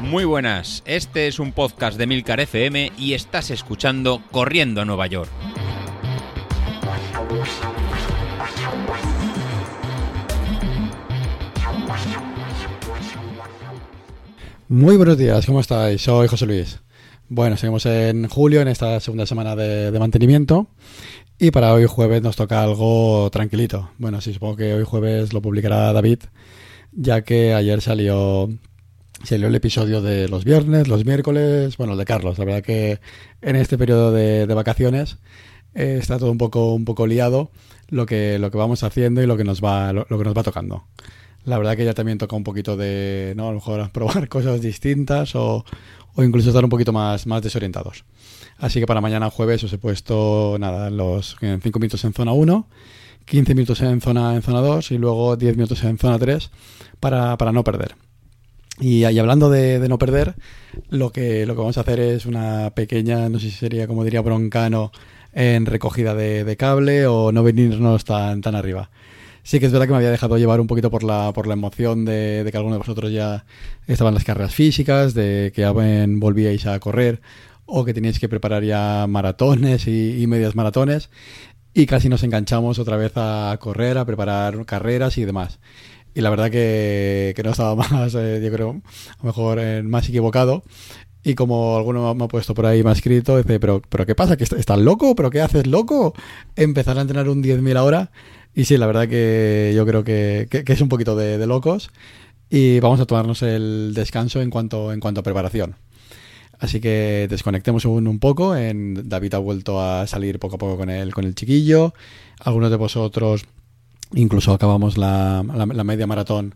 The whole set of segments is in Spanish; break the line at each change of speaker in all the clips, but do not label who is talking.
Muy buenas, este es un podcast de Milcar FM y estás escuchando Corriendo a Nueva York.
Muy buenos días, ¿cómo estáis? Soy José Luis. Bueno, seguimos en julio, en esta segunda semana de, mantenimiento. Y para hoy jueves nos toca algo tranquilito. Bueno, sí, supongo que hoy jueves lo publicará David, ya que ayer salió, salió el episodio de los viernes, los miércoles, bueno, el de Carlos. La verdad que en este periodo de, vacaciones eh, está todo un poco, un poco liado lo que, lo que vamos haciendo y lo que nos va, lo que nos va tocando. La verdad que ya también toca un poquito de, ¿no? A lo mejor probar cosas distintas o, o incluso estar un poquito más, más desorientados. Así que para mañana jueves os he puesto, nada, los 5 minutos en zona 1, 15 minutos en zona, en zona 2 y luego 10 minutos en zona 3 para, para no perder. Y, y hablando de, no perder, lo que, lo que vamos a hacer es una pequeña, no sé si sería como diría Broncano, en recogida de, de cable o no venirnos tan, tan arriba sí que es verdad que me había dejado llevar un poquito por la, por la emoción de, que alguno de vosotros ya estaban las carreras físicas, de que ya volvíais a correr o que teníais que preparar ya maratones y, medias maratones y casi nos enganchamos otra vez a correr, a preparar carreras y demás. Y la verdad que, no estaba más, eh, yo creo, a lo mejor eh, más equivocado. Y como alguno me ha puesto por ahí, me ha escrito, dice, pero, pero ¿qué pasa? ¿Que estás loco? ¿Pero qué haces loco? Empezar a entrenar un 10.000 ahora y sí, la verdad que yo creo que, es un poquito de, locos y vamos a tomarnos el descanso en cuanto, en cuanto a preparación. Así que desconectemos un, poco. David ha vuelto a salir poco a poco con el, con el chiquillo. Algunos de vosotros incluso acabamos la, media maratón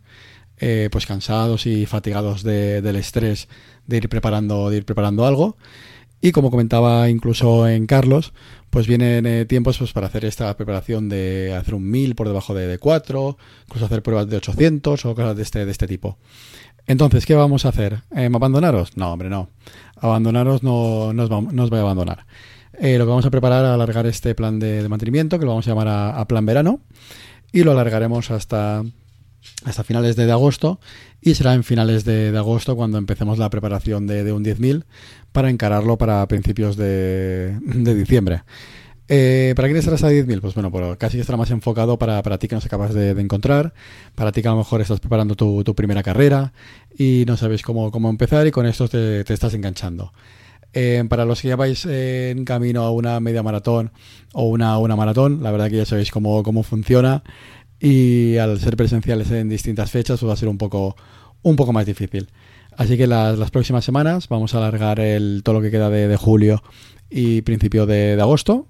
eh, pues cansados y fatigados del estrés de ir preparando, de ir preparando algo. Y como comentaba incluso en Carlos, pues vienen eh, tiempos pues, para hacer esta preparación de hacer un 1000 por debajo de, 4, incluso hacer pruebas de 800 o cosas de este, de este tipo. Entonces, ¿qué vamos a hacer? Eh, ¿Abandonaros? No, hombre, no. Abandonaros no, nos, va, voy a abandonar. Eh, lo que vamos a preparar a alargar este plan de, mantenimiento, que lo vamos a llamar a, plan verano, y lo alargaremos hasta, hasta finales de, agosto, y será en finales de, agosto cuando empecemos la preparación de, un 10.000 para encararlo para principios de, diciembre. Eh, ¿Para quién estará a 10.000? Pues bueno, casi estará más enfocado para, para ti que no se acabas de, encontrar, para ti que a lo mejor estás preparando tu, primera carrera y no sabes cómo, cómo empezar y con esto te, estás enganchando. Eh, para los que ya vais en camino a una media maratón o una, una maratón, la verdad que ya sabéis cómo, cómo funciona y al ser presenciales en distintas fechas pues va a ser un poco, un poco más difícil. Así que las, próximas semanas vamos a alargar el, todo lo que queda de, julio y principio de, agosto,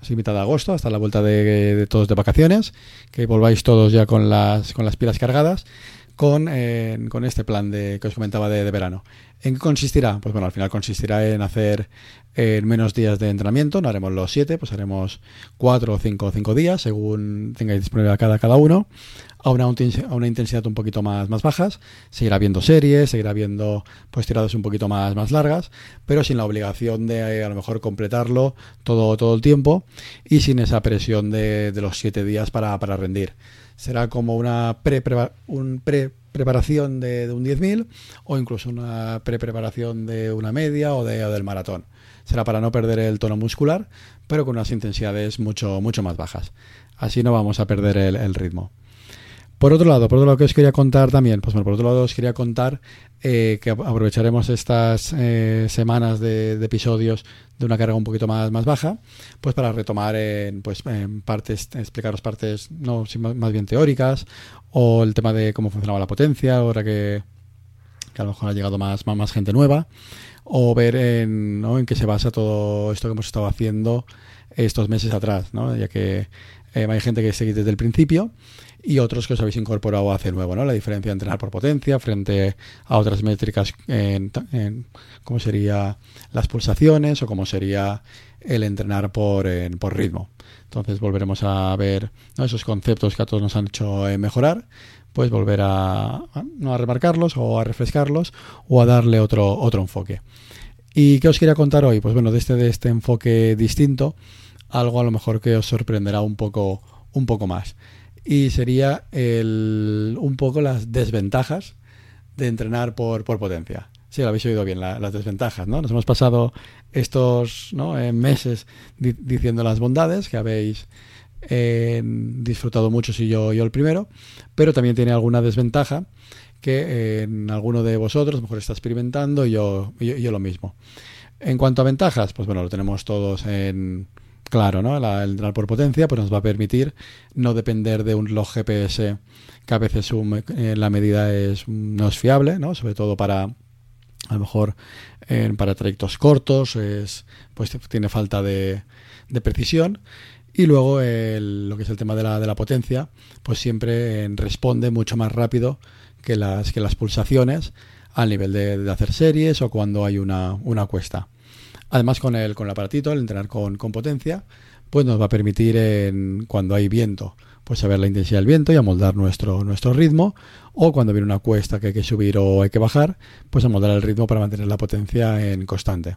así mitad de agosto, hasta la vuelta de, todos de vacaciones, que volváis todos ya con las, con las pilas cargadas. Con, eh, con este plan de, que os comentaba de, verano. ¿En qué consistirá? Pues bueno, al final consistirá en hacer en menos días de entrenamiento, no haremos los siete, pues haremos cuatro o cinco, cinco días, según tengáis disponible cada, cada uno a una, intensidad un poquito más, más bajas. Seguirá viendo series, seguirá viendo pues tiradas un poquito más, más largas, pero sin la obligación de eh, a lo mejor completarlo todo, todo el tiempo y sin esa presión de, de los siete días para, para rendir. Será como una pre, un pre preparación de, de un 10.000 o incluso una pre-preparación de una media o, de, del maratón. Será para no perder el tono muscular, pero con unas intensidades mucho, mucho más bajas. Así no vamos a perder el ritmo. Por otro lado, por otro lado que os quería contar también, pues bueno, por otro lado os quería contar eh, que aprovecharemos estas eh, semanas de, episodios de una carga un poquito más, más baja, pues para retomar en, pues, en partes, explicaros partes no más bien teóricas, o el tema de cómo funcionaba la potencia, ahora que, a lo mejor ha llegado más, más, gente nueva, o ver en, en qué se basa todo esto que hemos estado haciendo estos meses atrás, ¿no? ya que eh, hay gente que seguís desde el principio y otros que os habéis incorporado hace nuevo, ¿no? La diferencia de entrenar por potencia frente a otras métricas en, cómo sería las pulsaciones o cómo sería el entrenar por, por ritmo. Entonces volveremos a ver esos conceptos que a todos nos han hecho eh, mejorar, pues volver a, a, remarcarlos o a refrescarlos o a darle otro, otro enfoque. ¿Y qué os quería contar hoy? Pues bueno, de este, de este enfoque distinto, algo a lo mejor que os sorprenderá un poco, un poco más. y sería el, un poco las desventajas de entrenar por, por potencia. Sí, lo habéis oído bien, las desventajas, ¿no? Nos hemos pasado estos ¿no? eh, meses diciendo las bondades que habéis eh, disfrutado mucho si yo, yo el primero, pero también tiene alguna desventaja que en alguno de vosotros mejor está experimentando y yo, yo, lo mismo. En cuanto a ventajas, pues bueno, lo tenemos todos en claro, ¿no? el entrar por potencia pues nos va a permitir no depender de un log GPS que a veces eh, la medida es, no es fiable, ¿no? Sobre todo para a lo mejor para trayectos cortos, es, pues tiene falta de, de precisión. Y luego lo que es el tema de la, de la potencia, pues siempre responde mucho más rápido que las, que las pulsaciones al nivel de, hacer series o cuando hay una, una, cuesta. Además con el, con el aparatito, el entrenar con, con potencia, pues nos va a permitir en, cuando hay viento, pues saber la intensidad del viento y amoldar nuestro, nuestro ritmo, o cuando viene una cuesta que hay que subir o hay que bajar, pues amoldar el ritmo para mantener la potencia en constante.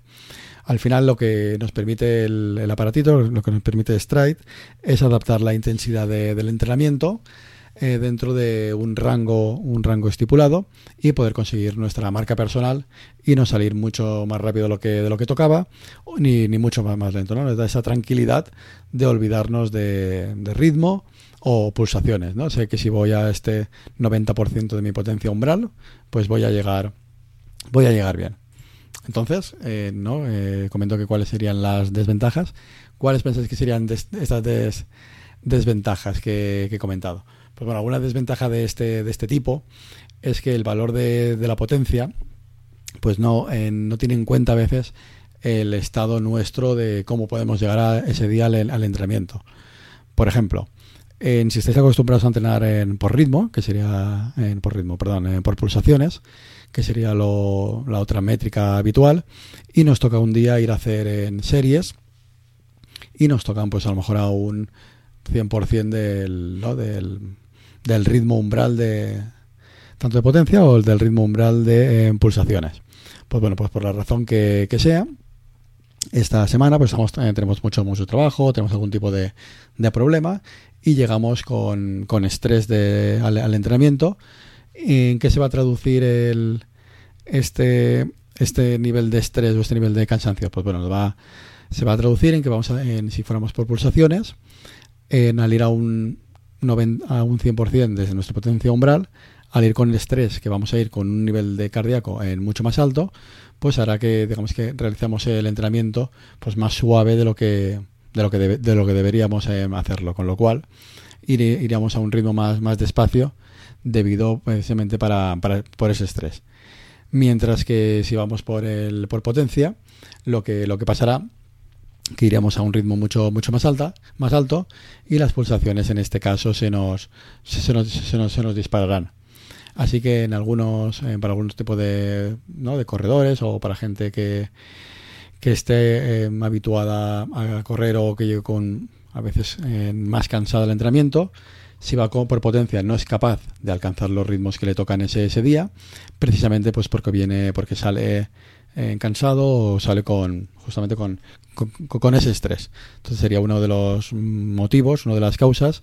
Al final lo que nos permite el, el aparatito, lo que nos permite Stride, es adaptar la intensidad del entrenamiento eh, dentro de un rango, un rango estipulado y poder conseguir nuestra marca personal y no salir mucho más rápido de lo que, tocaba ni, ni mucho más, más lento. ¿no? Nos da esa tranquilidad de olvidarnos de, ritmo o pulsaciones. ¿no? Sé que si voy a este 90% de mi potencia umbral, pues voy a llegar, voy a llegar bien. Entonces, eh, ¿no? Eh, comento que cuáles serían las desventajas. ¿Cuáles pensáis que serían estas desventajas que, he comentado? Pues bueno, alguna desventaja de este, de este tipo es que el valor de, la potencia pues no, no tiene en cuenta a veces el estado nuestro de cómo podemos llegar a ese día al, entrenamiento. Por ejemplo, en, si estáis acostumbrados a entrenar en, por ritmo, que sería en, por ritmo, perdón, por pulsaciones, que sería la otra métrica habitual, y nos toca un día ir a hacer en series y nos tocan pues a lo mejor a un 100% del, ¿no? del, del ritmo umbral de tanto de potencia o el del ritmo umbral de eh, pulsaciones. Pues bueno, pues por la razón que, sea, esta semana pues estamos, eh, tenemos mucho, mucho trabajo, tenemos algún tipo de, de problema y llegamos con, con estrés de, al, entrenamiento. ¿En qué se va a traducir el, este, este nivel de estrés o este nivel de cansancio? Pues bueno, se va a traducir en que vamos a, en, si fuéramos por pulsaciones, en al ir a un, a un 100% desde nuestra potencia umbral, al ir con el estrés, que vamos a ir con un nivel de cardíaco en mucho más alto, pues hará que digamos que realizamos el entrenamiento pues más suave de lo que de lo que de lo que deberíamos eh, hacerlo, con lo cual iríamos a un ritmo más más despacio debido precisamente para, para por ese estrés. Mientras que si vamos por el por potencia, lo que lo que pasará que iríamos a un ritmo mucho mucho más alta más alto y las pulsaciones en este caso se nos se, nos, se nos, se nos dispararán así que en algunos eh, para algunos tipos de ¿no? de corredores o para gente que que esté eh, habituada a correr o que llegue con a veces eh, más cansada el entrenamiento si va con, por potencia no es capaz de alcanzar los ritmos que le tocan ese, ese día precisamente pues porque viene porque sale cansado o sale con justamente con, con, ese estrés. Entonces sería uno de los motivos, una de las causas,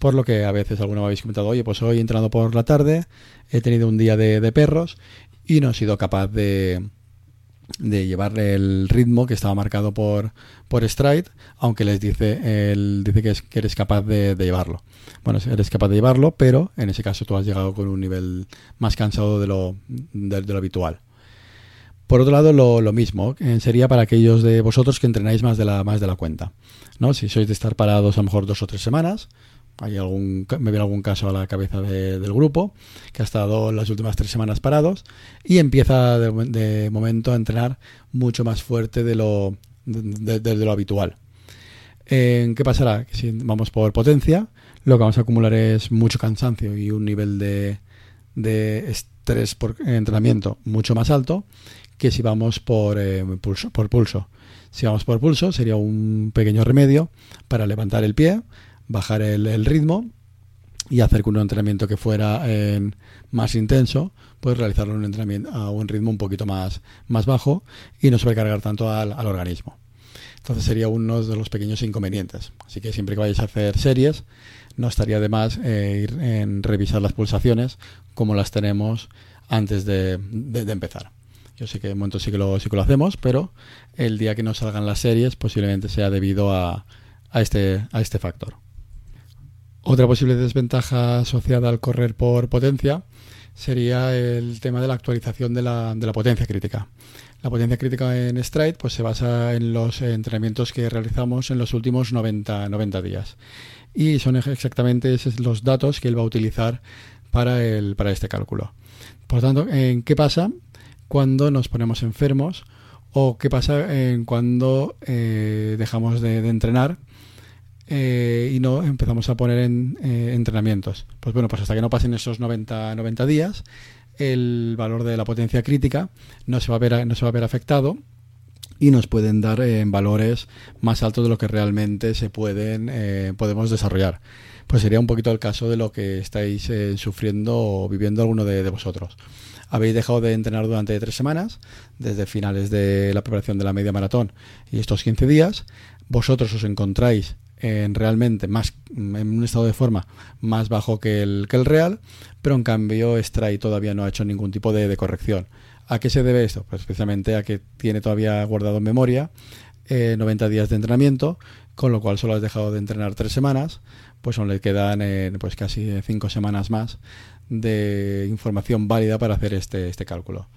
por lo que a veces alguna vez habéis comentado, oye, pues hoy he entrado por la tarde, he tenido un día de, perros y no he sido capaz de, de llevar el ritmo que estaba marcado por, por Stride, aunque les dice, él dice que, es, que eres capaz de, llevarlo. Bueno, eres capaz de llevarlo, pero en ese caso tú has llegado con un nivel más cansado de lo, de lo habitual. Por otro lado, lo, mismo eh, sería para aquellos de vosotros que entrenáis más de la, más de la cuenta. ¿no? Si sois de estar parados a lo mejor dos o tres semanas, hay algún, me viene algún caso a la cabeza del grupo que ha estado las últimas tres semanas parados y empieza de, momento a entrenar mucho más fuerte de lo, de, lo habitual. ¿Qué pasará? Si vamos por potencia, lo que vamos a acumular es mucho cansancio y un nivel de, de estrés por entrenamiento mucho más alto que si vamos por, eh, pulso, por pulso. Si vamos por pulso sería un pequeño remedio para levantar el pie, bajar el, ritmo y hacer que un entrenamiento que fuera más intenso, pues realizarlo un entrenamiento a un ritmo un poquito más, más bajo y no sobrecargar tanto al, organismo. Entonces sería uno de los pequeños inconvenientes. Así que siempre que vayáis a hacer series, no estaría de más eh, ir en revisar las pulsaciones como las tenemos antes de, empezar. Yo sé que en momento sí que, lo, hacemos, pero el día que no salgan las series posiblemente sea debido este, a este factor. Otra posible desventaja asociada al correr por potencia sería el tema de la actualización de la, de potencia crítica. La potencia crítica en Stride pues, se basa en los entrenamientos que realizamos en los últimos 90, 90 días. Y son exactamente los datos que él va a utilizar para, este cálculo. Por tanto, ¿en qué pasa cuando nos ponemos enfermos o qué pasa en cuando eh, dejamos de, entrenar eh, y no empezamos a poner en eh, entrenamientos? Pues bueno, pues hasta que no pasen esos 90, 90 días, el valor de la potencia crítica no se va a ver, no se va a ver afectado y nos pueden dar en valores más altos de lo que realmente se pueden podemos desarrollar pues sería un poquito el caso de lo que estáis eh, sufriendo o viviendo alguno de, vosotros. Habéis dejado de entrenar durante tres semanas, desde finales de la preparación de la media maratón y estos 15 días. Vosotros os encontráis en realmente más en un estado de forma más bajo que el, que el real, pero en cambio Stray todavía no ha hecho ningún tipo de, corrección. ¿A qué se debe esto? Pues especialmente a que tiene todavía guardado en memoria 90 eh, días de entrenamiento, con lo cual solo has dejado de entrenar tres semanas, pues aún le quedan eh, pues casi cinco semanas más de información válida para hacer este, este cálculo.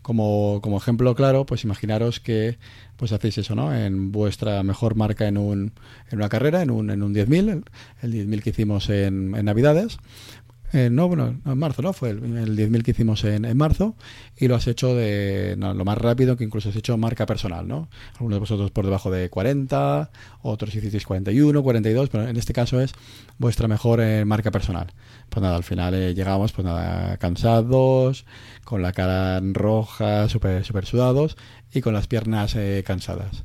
Como, como, ejemplo claro, pues imaginaros que pues hacéis eso, ¿no? En vuestra mejor marca en, un, en una carrera, en un, en un 10.000, el 10.000 que hicimos en, en Navidades, eh, no, bueno, en marzo, ¿no? Fue el, 10.000 que hicimos en, marzo y lo has hecho de lo más rápido, que incluso has hecho marca personal, ¿no? Algunos de vosotros por debajo de 40, otros hicisteis 41, 42, pero en este caso es vuestra mejor eh, marca personal. Pues nada, al final eh, llegamos, pues nada, cansados, con la cara roja, súper super sudados y con las piernas cansadas.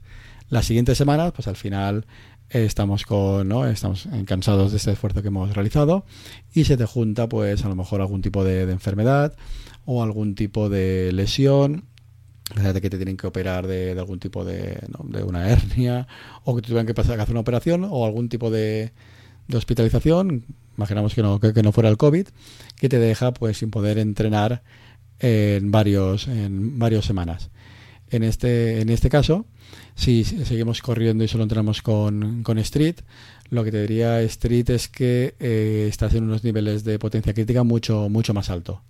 La siguiente semana, pues al final estamos con ¿no? estamos cansados de este esfuerzo que hemos realizado y se te junta pues a lo mejor algún tipo de, enfermedad o algún tipo de lesión que te tienen que operar de, algún tipo de, de, una hernia o que te tuvieran que pasar a hacer una operación o algún tipo de, de hospitalización imaginamos que no, que, no fuera el COVID que te deja pues sin poder entrenar en varios en varias semanas en este en este caso si seguimos corriendo y solo entramos con, Street, lo que te diría Street es que eh, estás en unos niveles de potencia crítica mucho, mucho más alto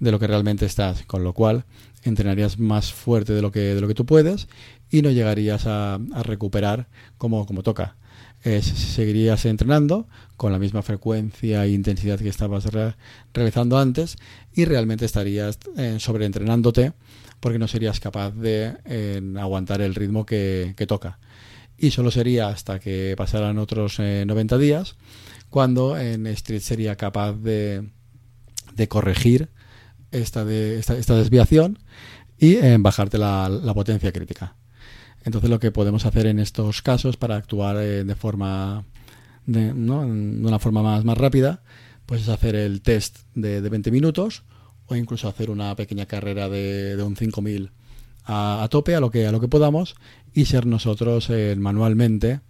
de lo que realmente estás, con lo cual entrenarías más fuerte de lo que, de lo que tú puedes y no llegarías a, recuperar como, como toca. Seguirías entrenando con la misma frecuencia e intensidad que estabas realizando antes y realmente estarías eh, sobreentrenándote porque no serías capaz de aguantar el ritmo que, toca. Y solo sería hasta que pasaran otros 90 eh, días cuando en Street sería capaz de, corregir esta, esta, desviación y en bajarte la, potencia crítica. Entonces lo que podemos hacer en estos casos para actuar eh, de forma de, una forma más, más rápida, pues es hacer el test de, de 20 minutos o incluso hacer una pequeña carrera de, un 5000 a, tope, a lo, que, a lo que podamos, y ser nosotros eh, manualmente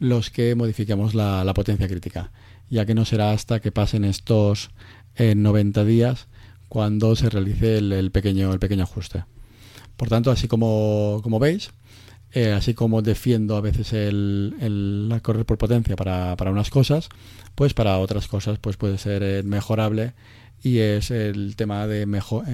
los que modifiquemos la, potencia crítica, ya que no será hasta que pasen estos 90 eh, días cuando se realice el, pequeño, el pequeño ajuste. Por tanto, así como, como veis, eh, así como defiendo a veces el, correr por potencia para, para, unas cosas, pues para otras cosas pues puede ser mejorable y es el tema de mejor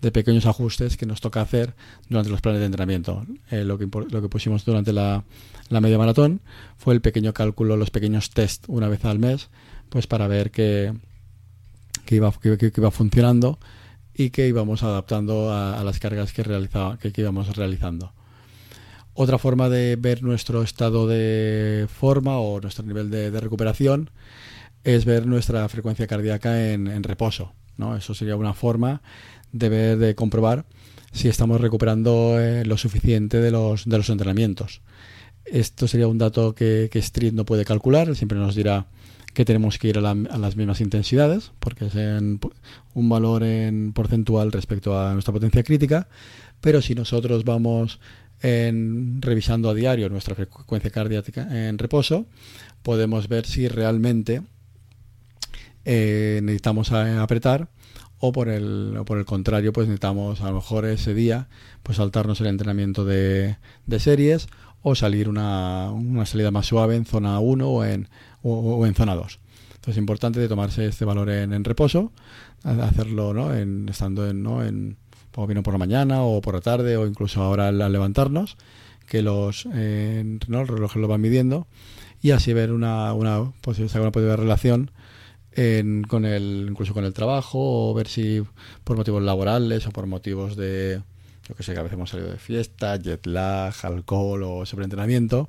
de pequeños ajustes que nos toca hacer durante los planes de entrenamiento. Eh, lo, que, lo que pusimos durante la, media maratón fue el pequeño cálculo, los pequeños test una vez al mes, pues para ver que, iba, que, iba funcionando y que íbamos adaptando a, las cargas que, íbamos realizando. Otra forma de ver nuestro estado de forma o nuestro nivel de recuperación es ver nuestra frecuencia cardíaca en, reposo. ¿no? Eso sería una forma de ver, de comprobar si estamos recuperando eh, lo suficiente de los, de los entrenamientos. Esto sería un dato que, que Street no puede calcular, siempre nos dirá que tenemos que ir a, las mismas intensidades, porque es un valor en porcentual respecto a nuestra potencia crítica, pero si nosotros vamos en, revisando a diario nuestra frecuencia cardíaca en reposo, podemos ver si realmente eh, necesitamos apretar o por el, o por el contrario, pues necesitamos a lo mejor ese día pues saltarnos el entrenamiento de, de series o salir una, una, salida más suave en zona 1 o en, o, en zona 2. Entonces es importante de tomarse este valor en, en reposo, hacerlo ¿no? en, estando en, ¿no? en como vino por la mañana o por la tarde o incluso ahora al, levantarnos, que los, eh, ¿no? el reloj lo va midiendo y así ver una, una, posible, una posible relación en, con el, incluso con el trabajo o ver si por motivos laborales o por motivos de, yo que sé, que a veces hemos salido de fiesta, jet lag, alcohol o sobreentrenamiento,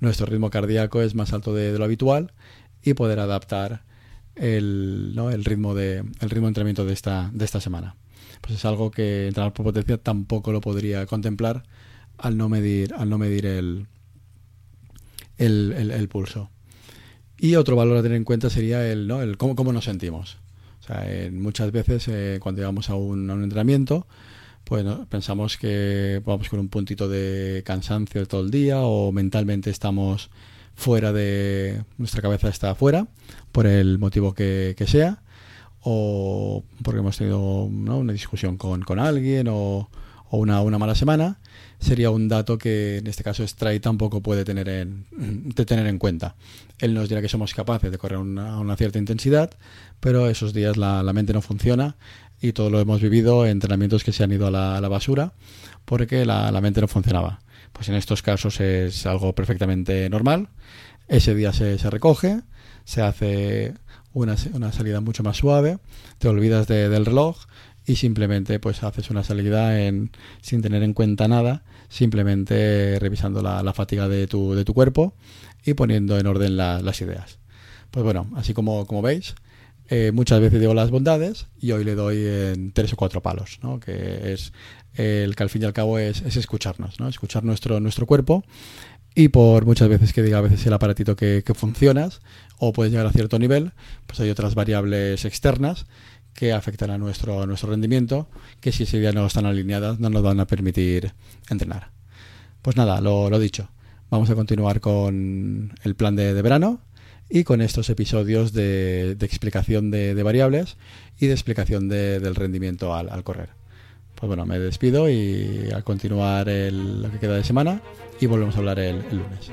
nuestro ritmo cardíaco es más alto de, lo habitual y poder adaptar el, ¿no? el ritmo de el ritmo de entrenamiento de esta, de esta semana pues es algo que entrar por potencia tampoco lo podría contemplar al no medir, al no medir el, el, pulso. Y otro valor a tener en cuenta sería el, ¿no? el cómo, cómo nos sentimos. Sea, muchas veces eh, cuando llegamos a un, entrenamiento, pues pensamos que vamos con un puntito de cansancio todo el día o mentalmente estamos fuera de nuestra cabeza está fuera por el motivo que, que sea o porque hemos tenido una discusión con, con alguien o, una, una, mala semana, sería un dato que en este caso Stray tampoco puede tener en, de tener en cuenta. Él nos dirá que somos capaces de correr a una, una, cierta intensidad, pero esos días la, la, mente no funciona y todo lo hemos vivido en entrenamientos que se han ido a la, la basura porque la, la, mente no funcionaba. Pues en estos casos es algo perfectamente normal. Ese día se, se recoge, se hace una, una salida mucho más suave, te olvidas de, del reloj y simplemente pues haces una salida en, sin tener en cuenta nada, simplemente revisando la, la fatiga de tu, de tu, cuerpo y poniendo en orden la, las ideas. Pues bueno, así como, como veis, eh, muchas veces digo las bondades y hoy le doy en tres o cuatro palos, ¿no? que es el que al fin y al cabo es, es escucharnos, ¿no? escuchar nuestro, nuestro cuerpo y por muchas veces que diga a veces el aparatito que, que funcionas o puedes llegar a cierto nivel, pues hay otras variables externas que afectan a nuestro, nuestro rendimiento, que si ese día no están alineadas no nos van a permitir entrenar. Pues nada, lo, lo dicho, vamos a continuar con el plan de, de verano y con estos episodios de, de explicación de, variables y de explicación del rendimiento al correr. Pues bueno, me despido y a continuar el, lo que queda de semana y volvemos a hablar el, el lunes.